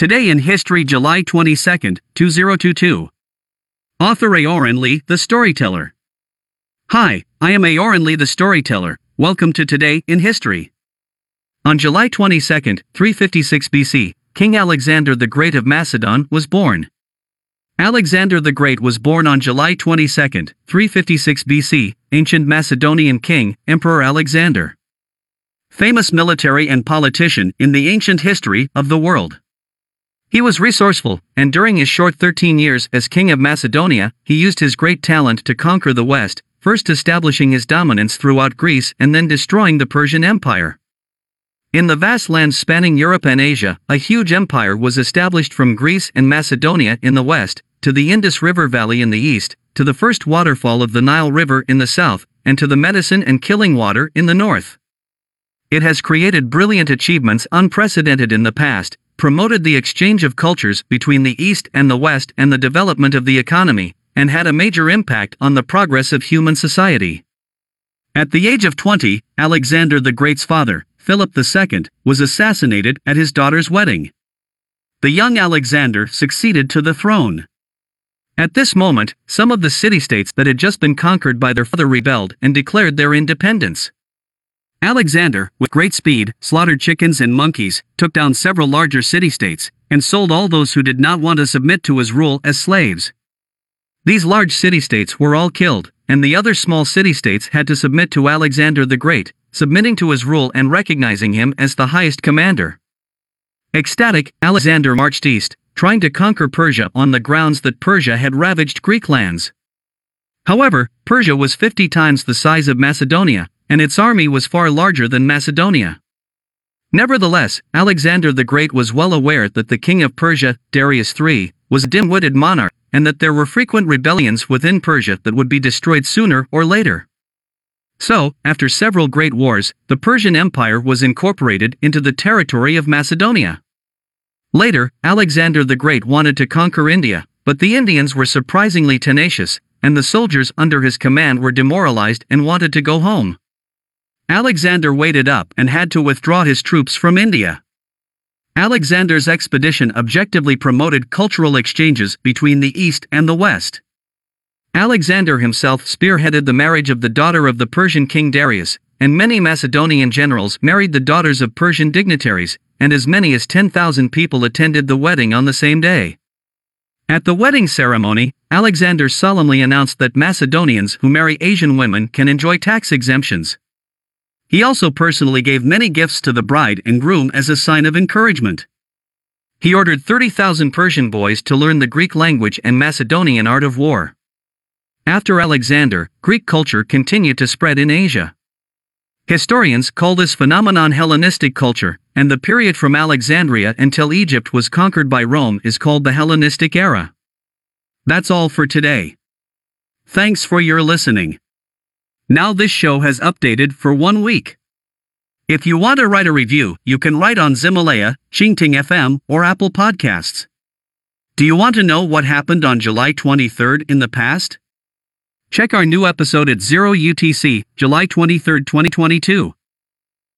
Today in History, July 22, 2022. Author Aoran Lee, the Storyteller. Hi, I am Aoran Lee, the Storyteller. Welcome to Today in History. On July 22, 356 BC, King Alexander the Great of Macedon was born. Alexander the Great was born on July 22, 356 BC, ancient Macedonian king, Emperor Alexander. Famous military and politician in the ancient history of the world. He was resourceful, and during his short 13 years as king of Macedonia, he used his great talent to conquer the West, first establishing his dominance throughout Greece and then destroying the Persian Empire. In the vast lands spanning Europe and Asia, a huge empire was established from Greece and Macedonia in the west, to the Indus River Valley in the east, to the first waterfall of the Nile River in the south, and to the medicine and killing water in the north. It has created brilliant achievements unprecedented in the past, promoted the exchange of cultures between the East and the West and the development of the economy, and had a major impact on the progress of human society. At the age of 20, Alexander the Great's father, Philip II, was assassinated at his daughter's wedding. The young Alexander succeeded to the throne. At this moment, some of the city-states that had just been conquered by their father rebelled and declared their independence. Alexander, with great speed, slaughtered chickens and monkeys, took down several larger city-states, and sold all those who did not want to submit to his rule as slaves. These large city-states were all killed, and the other small city-states had to submit to Alexander the Great, submitting to his rule and recognizing him as the highest commander. Ecstatic, Alexander marched east, trying to conquer Persia on the grounds that Persia had ravaged Greek lands. However, Persia was 50 times the size of Macedonia, and its army was far larger than Macedonia. Nevertheless, Alexander the Great was well aware that the king of Persia, Darius III, was a dim-witted monarch, and that there were frequent rebellions within Persia that would be destroyed sooner or later. So, after several great wars, the Persian Empire was incorporated into the territory of Macedonia. Later, Alexander the Great wanted to conquer India, but the Indians were surprisingly tenacious, and the soldiers under his command were demoralized and wanted to go home. Alexander waited up and had to withdraw his troops from India. Alexander's expedition objectively promoted cultural exchanges between the East and the West. Alexander himself spearheaded the marriage of the daughter of the Persian king Darius, and many Macedonian generals married the daughters of Persian dignitaries, and as many as 10,000 people attended the wedding on the same day. At the wedding ceremony, Alexander solemnly announced that Macedonians who marry Asian women can enjoy tax exemptions. He also personally gave many gifts to the bride and groom as a sign of encouragement. He ordered 30,000 Persian boys to learn the Greek language and Macedonian art of war. After Alexander, Greek culture continued to spread in Asia. Historians call this phenomenon Hellenistic culture, and the period from Alexandria until Egypt was conquered by Rome is called the Hellenistic era. That's all for today. Thanks for your listening. Now this show has updated for one week. If you want to write a review, you can write on Ximalaya, Qingting FM, or Apple Podcasts. Do you want to know what happened on July 23rd in the past? Check our new episode at 0 UTC, July 23, 2022.